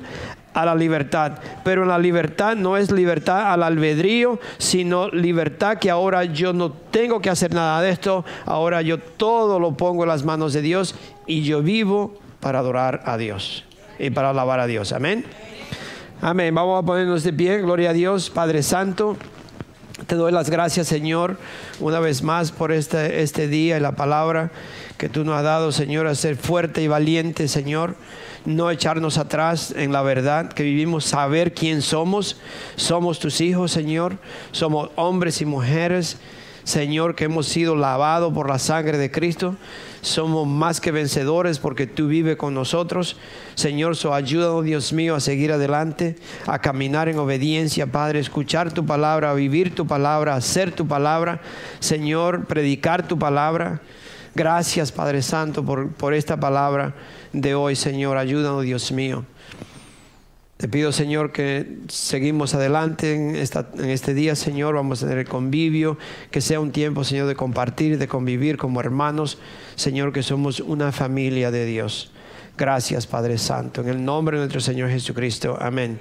a la libertad. Pero la libertad no es libertad al albedrío, sino libertad que ahora yo no tengo que hacer nada de esto, ahora yo todo lo pongo en las manos de Dios y yo vivo para adorar a Dios y para alabar a Dios. Amén. Amén. Vamos a ponernos de pie. Gloria a Dios, Padre Santo. Te doy las gracias, Señor, una vez más por este, este día y la palabra que tú nos has dado, Señor, a ser fuerte y valiente, Señor no echarnos atrás en la verdad, que vivimos saber quién somos. Somos tus hijos, Señor. Somos hombres y mujeres, Señor, que hemos sido lavados por la sangre de Cristo. Somos más que vencedores porque tú vives con nosotros. Señor, so ayúdanos, Dios mío, a seguir adelante, a caminar en obediencia, Padre, escuchar tu palabra, vivir tu palabra, a hacer tu palabra. Señor, predicar tu palabra. Gracias, Padre Santo, por, por esta palabra de hoy, Señor. Ayúdanos, Dios mío. Te pido, Señor, que seguimos adelante en, este día, Señor. Vamos a tener el convivio, que sea un tiempo, Señor, de compartir, de convivir como hermanos. Señor, que somos una familia de Dios. Gracias, Padre Santo. En el nombre de nuestro Señor Jesucristo. Amén.